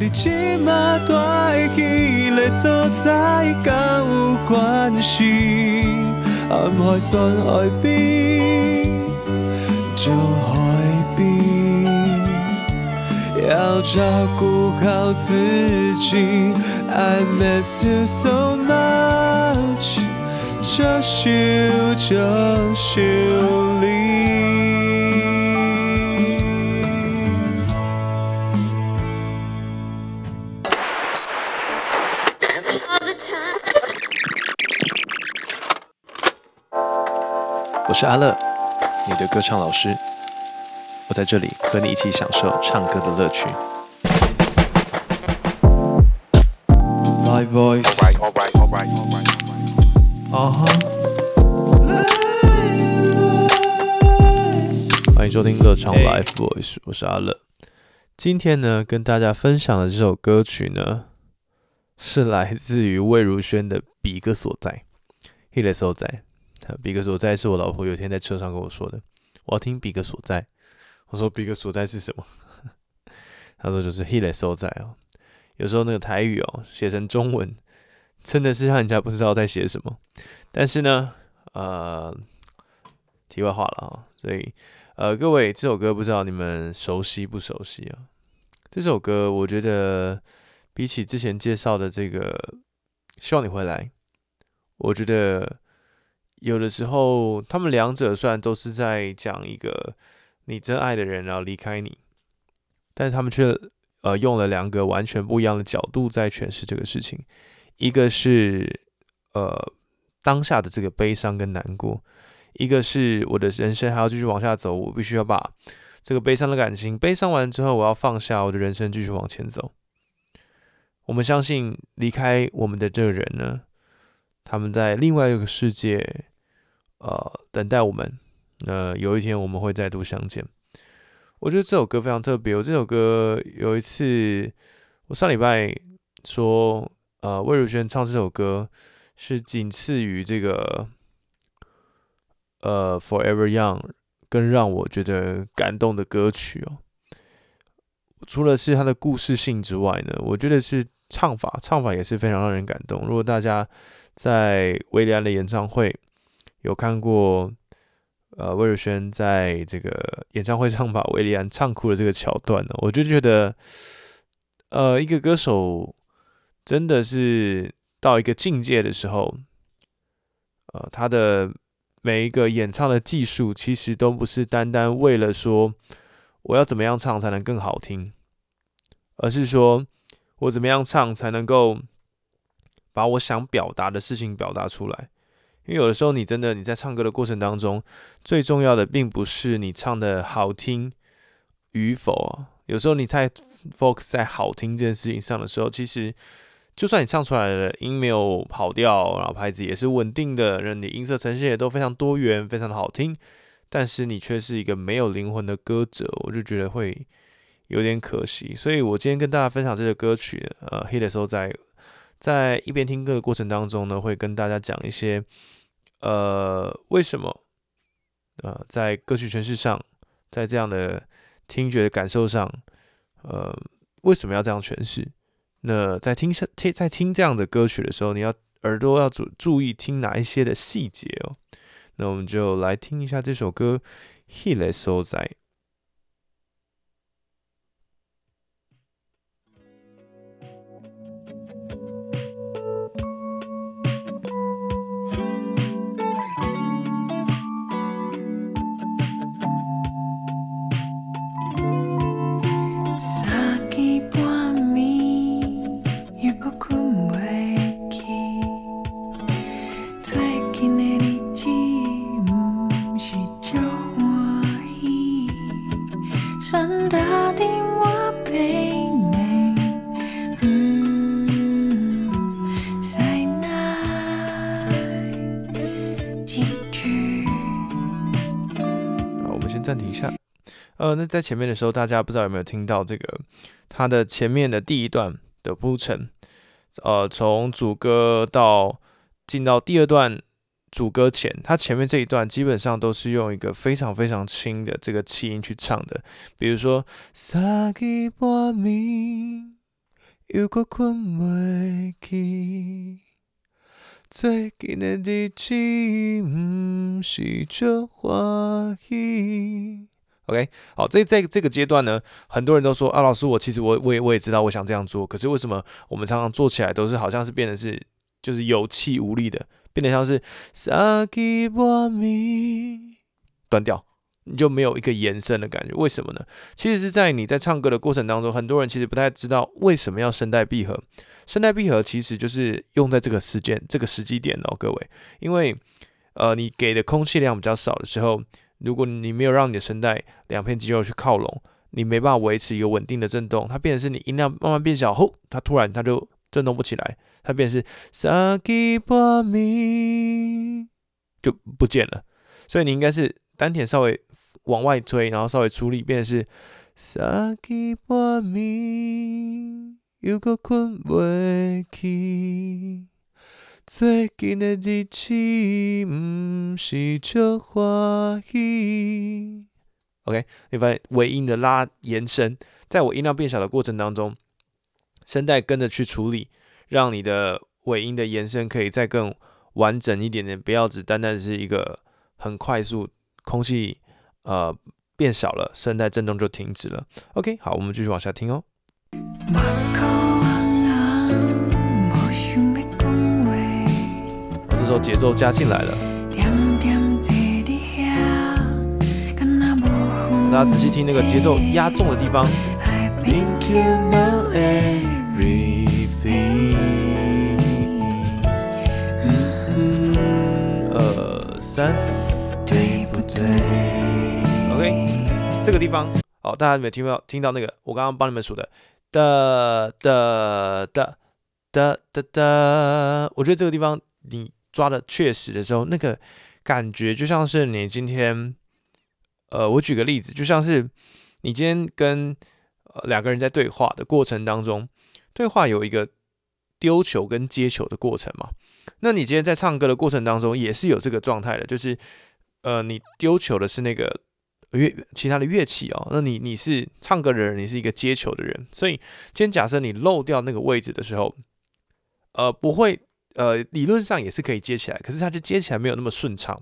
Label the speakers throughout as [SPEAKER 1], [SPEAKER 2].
[SPEAKER 1] 你知吗？大起的所在，甲有关系。暗海算爱边，就海边要照顾好自己。I miss you so much，just you，just you。是阿乐，你的歌唱老师。我在这里和你一起享受唱歌的乐趣。Live voice，Alright,
[SPEAKER 2] alright, alright, alright, alright.
[SPEAKER 1] 啊哈。欢迎收听乐唱 Live Voice，我是阿乐。今天呢，跟大家分享的这首歌曲呢，是来自于魏如萱的《比个所在》。迄个所在，比个所在是我老婆有一天在车上跟我说的。我要听比个所在，我说比个所在是什么？他说就是迄个所在哦。有时候那个台语哦，写成中文，真的是让人家不知道在写什么。但是呢，呃，题外话了啊，所以呃，各位这首歌不知道你们熟悉不熟悉啊？这首歌我觉得比起之前介绍的这个《希望你回来》，我觉得有的时候他们两者虽然都是在讲一个你真爱的人然后离开你，但是他们却呃用了两个完全不一样的角度在诠释这个事情，一个是呃当下的这个悲伤跟难过，一个是我的人生还要继续往下走，我必须要把这个悲伤的感情悲伤完之后，我要放下我的人生继续往前走。我们相信离开我们的这个人呢，他们在另外一个世界，呃，等待我们。那有一天我们会再度相见。我觉得这首歌非常特别。我这首歌有一次，我上礼拜说，呃，魏如萱唱这首歌是仅次于这个，呃，《Forever Young》更让我觉得感动的歌曲哦。除了是它的故事性之外呢，我觉得是唱法，唱法也是非常让人感动。如果大家在维里安的演唱会有看过，呃，魏如萱在这个演唱会上把维里安唱哭的这个桥段呢，我就觉得，呃，一个歌手真的是到一个境界的时候，呃，他的每一个演唱的技术，其实都不是单单为了说我要怎么样唱才能更好听，而是说我怎么样唱才能够把我想表达的事情表达出来。因为有的时候，你真的你在唱歌的过程当中，最重要的并不是你唱的好听与否啊。有时候你太 focus 在好听这件事情上的时候，其实就算你唱出来的音没有跑调，然后拍子也是稳定的，人你音色呈现也都非常多元，非常的好听，但是你却是一个没有灵魂的歌者，我就觉得会有点可惜。所以我今天跟大家分享这个歌曲，呃，黑的时候在在一边听歌的过程当中呢，会跟大家讲一些。呃，为什么？呃，在歌曲诠释上，在这样的听觉的感受上，呃，为什么要这样诠释？那在听下听在听这样的歌曲的时候，你要耳朵要注注意听哪一些的细节哦。那我们就来听一下这首歌《He l e So 在》。
[SPEAKER 3] 先
[SPEAKER 1] 暂停一下。呃，那在前面的时候，大家不知道有没有听到这个它的前面的第一段的铺陈？呃，从主歌到进到第二段主歌前，它前面这一段基本上都是用一个非常非常轻的这个气音去唱的，比如说“”，最近的日子，嗯是这欢喜。OK，好，这在这个阶段呢，很多人都说啊，老师，我其实我我也我也知道，我想这样做，可是为什么我们常常做起来都是好像是变得是就是有气无力的，变得像是撒给波米断掉，你就没有一个延伸的感觉，为什么呢？其实是在你在唱歌的过程当中，很多人其实不太知道为什么要声带闭合。声带闭合其实就是用在这个时间、这个时机点哦，各位，因为呃，你给的空气量比较少的时候，如果你没有让你的声带两片肌肉去靠拢，你没办法维持一个稳定的震动，它变成是你音量慢慢变小后，它突然它就震动不起来，它变成是撒给巴咪就不见了，所以你应该是丹田稍微往外推，然后稍微出力，变成是撒给巴咪。又搁困袂去，最近的日子毋是足欢喜。OK，你发现尾音的拉延伸，在我音量变小的过程当中，声带跟着去处理，让你的尾音的延伸可以再更完整一点点，不要只单单是一个很快速，空气呃变少了，声带震动就停止了。OK，好，我们继续往下听哦。
[SPEAKER 3] 我可望人无想要讲话，
[SPEAKER 1] 这时候节奏加进来了，大家仔细听那个节奏压重的地方。这个地方，好，大家有没有听到听到那个？我刚刚帮你们数的，的的的的的的，我觉得这个地方你抓的确实的时候，那个感觉就像是你今天，呃，我举个例子，就像是你今天跟呃两个人在对话的过程当中，对话有一个丢球跟接球的过程嘛。那你今天在唱歌的过程当中也是有这个状态的，就是呃，你丢球的是那个乐其他的乐器哦，那你你是唱歌的人，你是一个接球的人，所以今天假设你漏掉那个位置的时候，呃，不会呃，理论上也是可以接起来，可是它就接起来没有那么顺畅。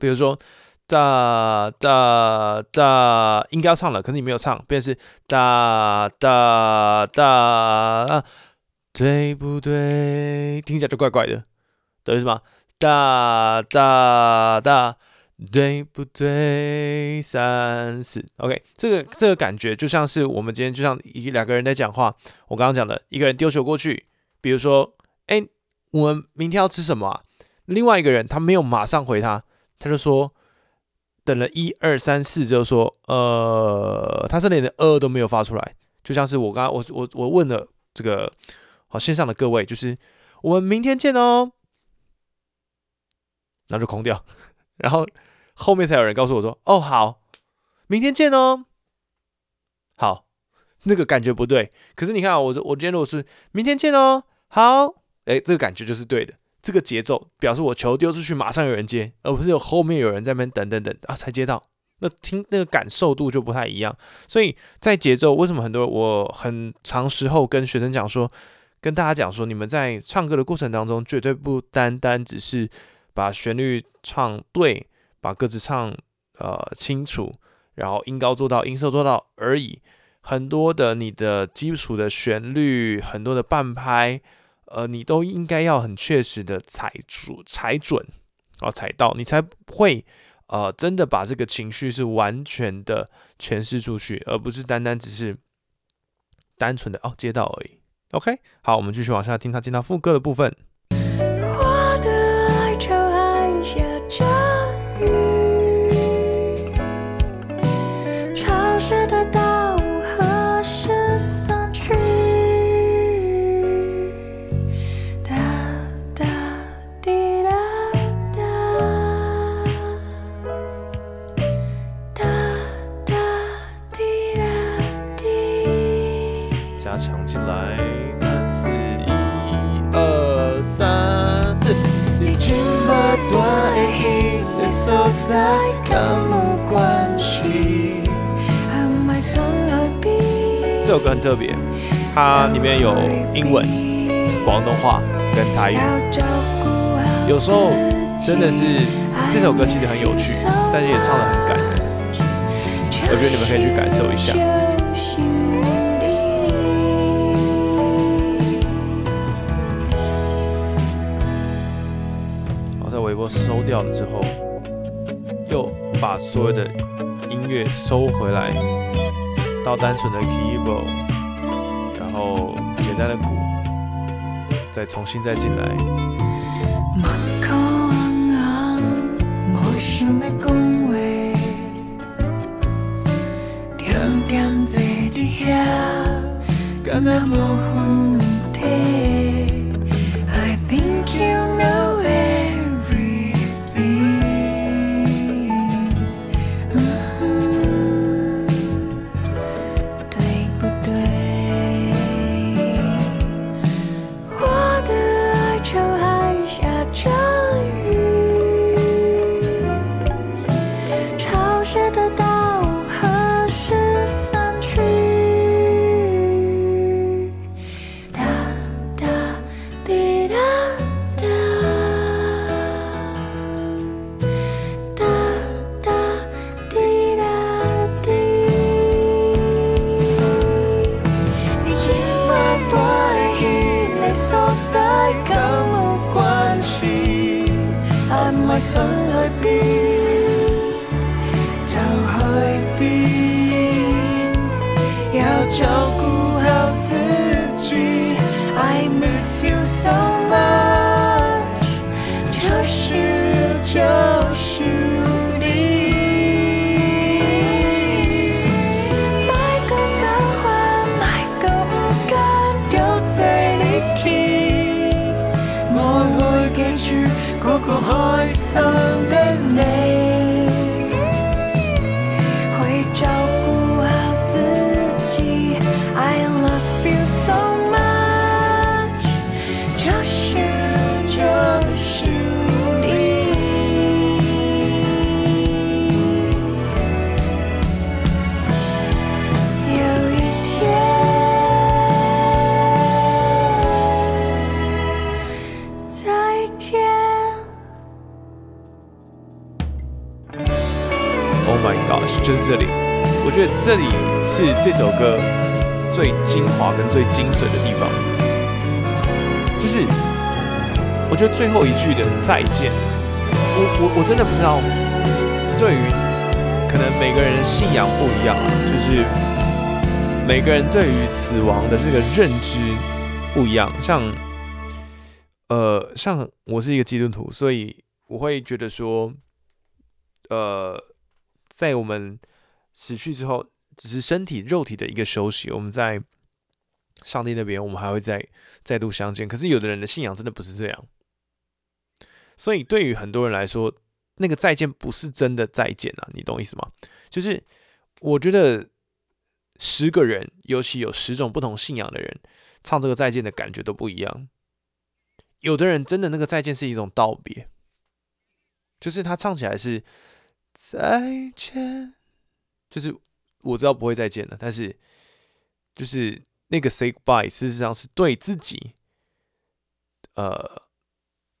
[SPEAKER 1] 比如说哒哒哒，应该要唱了，可是你没有唱，变成是哒哒哒，对不对？听起来就怪怪的，懂意思吗？哒哒哒，对不对？三四，OK，这个这个感觉就像是我们今天就像一两个人在讲话，我刚刚讲的，一个人丢球过去，比如说，哎，我们明天要吃什么啊？另外一个人他没有马上回他，他就说，等了一二三四之后说，呃，他是连的呃都没有发出来，就像是我刚刚我我我问了这个好线上的各位，就是我们明天见哦，然后就空掉，然后后面才有人告诉我说，哦好，明天见哦，好，那个感觉不对，可是你看啊，我我今天如果是明天见哦，好，哎，这个感觉就是对的。这个节奏表示我球丢出去，马上有人接，而不是有后面有人在那边等等等啊才接到。那听那个感受度就不太一样。所以在节奏，为什么很多我很长时候跟学生讲说，跟大家讲说，你们在唱歌的过程当中，绝对不单单只是把旋律唱对，把歌词唱呃清楚，然后音高做到，音色做到而已。很多的你的基础的旋律，很多的半拍。呃，你都应该要很确实的踩准、踩准，哦，踩到，你才会呃真的把这个情绪是完全的诠释出去，而不是单单只是单纯的哦接到而已。OK，好，我们继续往下听他进到副歌的部分。里面有英文、广东话跟台语。有时候真的是这首歌其实很有趣，但是也唱得很感人。我觉得你们可以去感受一下。好，在微波收掉了之后，又把所有的音乐收回来，到单纯的 keyboard，后简单的鼓，再重新再进来。
[SPEAKER 3] 点点坐伫遐，敢若无魂開心
[SPEAKER 1] 我觉得这里是这首歌最精华跟最精髓的地方，就是我觉得最后一句的再见，我我我真的不知道，对于可能每个人的信仰不一样啊，就是每个人对于死亡的这个认知不一样，像呃，像我是一个基督徒，所以我会觉得说，呃，在我们死去之后，只是身体肉体的一个休息，我们在上帝那边，我们还会再再度相见。可是有的人的信仰真的不是这样，所以对于很多人来说，那个再见不是真的再见啊，你懂意思吗？就是我觉得十个人，尤其有十种不同信仰的人，唱这个再见的感觉都不一样。有的人真的那个再见是一种道别，就是他唱起来是再见，就是我知道不会再见了，但是就是那个 say goodbye，事实上是对自己，呃，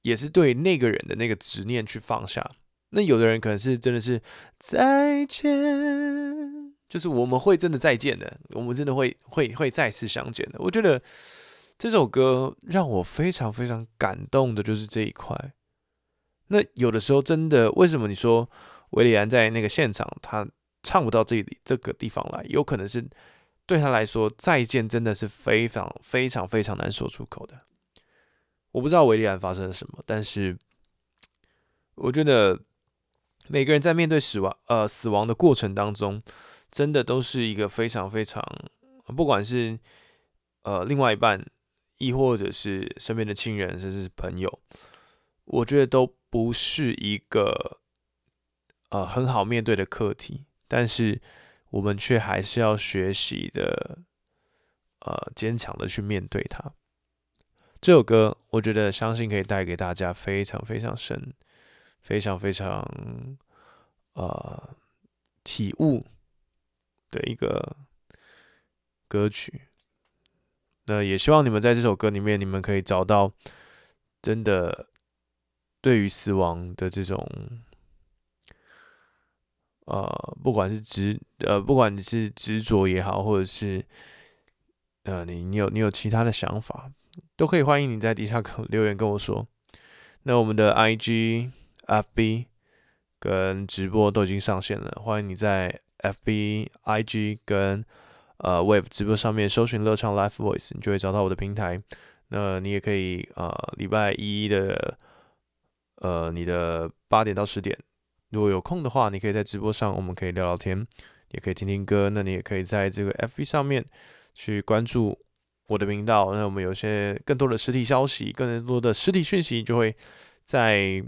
[SPEAKER 1] 也是对那个人的那个执念去放下。那有的人可能是真的是再见，就是我们会真的再见的，我们真的会会会再次相见的。我觉得这首歌让我非常非常感动的就是这一块。那有的时候真的，为什么你说维里安在那个现场他唱不到这里这个地方来？有可能是对他来说，再见真的是非常非常非常难说出口的。我不知道维利安发生了什么，但是我觉得每个人在面对死亡呃死亡的过程当中，真的都是一个非常非常，不管是呃另外一半，亦或者是身边的亲人，甚至是朋友，我觉得都不是一个呃很好面对的课题，但是我们却还是要学习的，呃坚强的去面对它。这首歌，我觉得相信可以带给大家非常非常深、非常非常呃体悟的一个歌曲。
[SPEAKER 4] 那也希望你们在这首歌里面，你们可以找到真的对于死亡的这种，呃，不管是执呃，不管你是执着也好，或者是呃，你你有你有其他的想法，都可以欢迎你在底下留言跟我说。那我们的 IG、FB 跟直播都已经上线了，欢迎你在 FB、IG 跟呃 Wave 直播上面搜寻乐唱 Live Voice，你就会找到我的平台。那你也可以呃礼拜一的呃你的八点到十点，如果有空的话，你可以在直播上，我们可以聊聊天，也可以听听歌。那你也可以在这个 FB 上面去关注我的频道。那我们有些更多的实体消息，更多的实体讯息就会在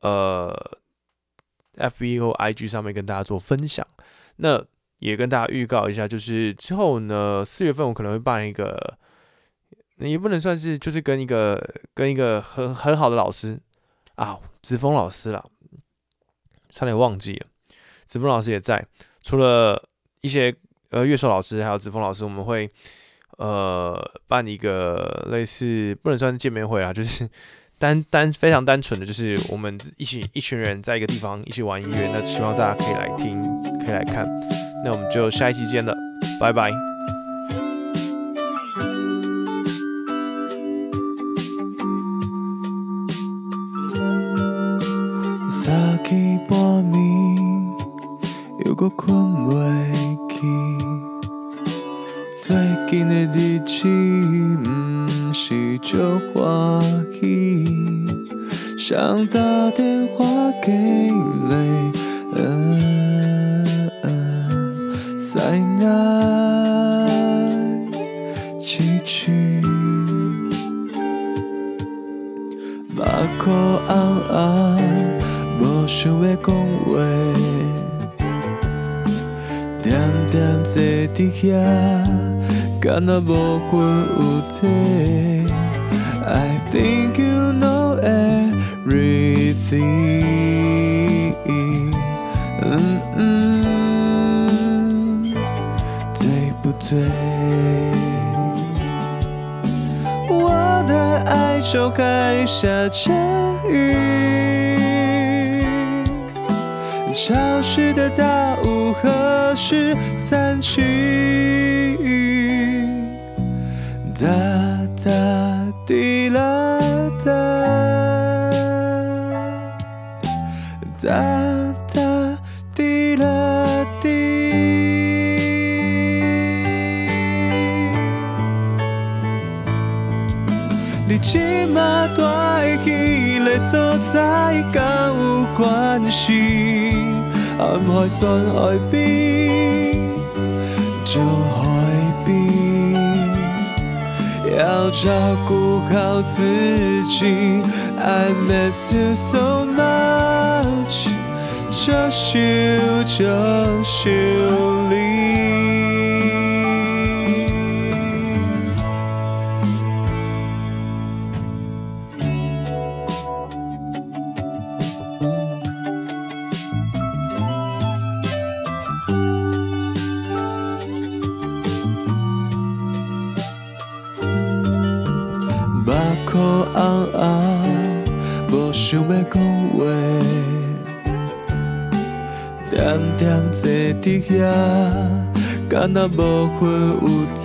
[SPEAKER 4] 呃 FB 或 IG 上面跟大家做分享。那也跟大家预告一下，就是之后呢，四月份我可能会办一个，也不能算是，就是跟一个跟一个很很好的老师啊，子峰老师了，差点忘记了，子峰老师也在。除了一些呃乐手老师，还有子峰老师，我们会呃办一个类似不能算是见面会啦，就是 单单非常单纯的，就是我们一起一群人在一个地方一起玩音乐，那希望大家可以来听，可以来看。那我们就下一期见了，拜拜。
[SPEAKER 1] 早起半暝，又搁困袂去。最近的日子，毋是足欢喜，想打电话给你。嗯嗯塞奶几句，目眶红红，无想要讲话，点点坐伫遐，敢若无魂有体。I think you know everything. 嗯嗯，对不对？我的哀愁还下着雨，消失的大雾何时散去？哒哒滴啦哒，哒你即马住的迄个所在，甲有关系？暗海酸爱比，就海比，要照顾好自己。I miss you so much，这首这首里。话，点点坐伫遐，敢若无魂有体。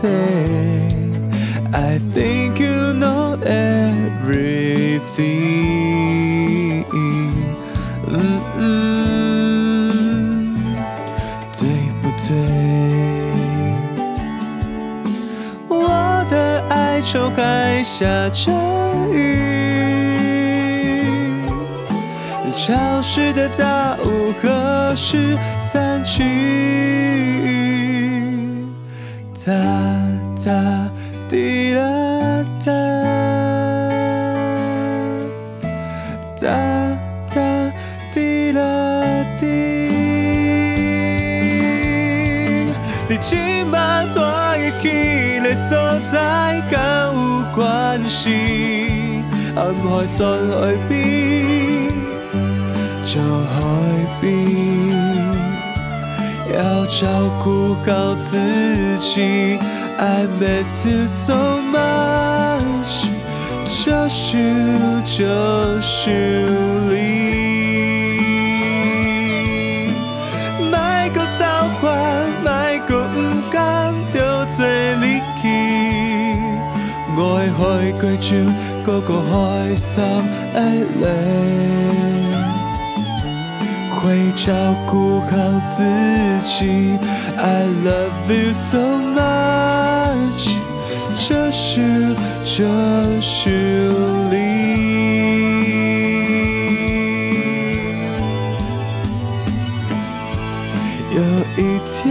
[SPEAKER 1] I think you know everything. 嗯嗯，对不对？我的哀愁还下着雨，消失的大雾何时散去？哒哒滴啦哒，哒哒滴啦滴。你即马住的迄个所在，甲有关系？暗海酸海比，就海比，要照顾好自己。I miss you so much，就是就是你。莫搁操烦，莫搁不甘着做你去。我会开过酒，个个开心的泪。会照顾好自己。I love you so much，这是这是你。有一天，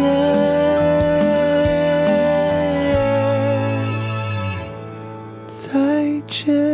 [SPEAKER 1] 再见。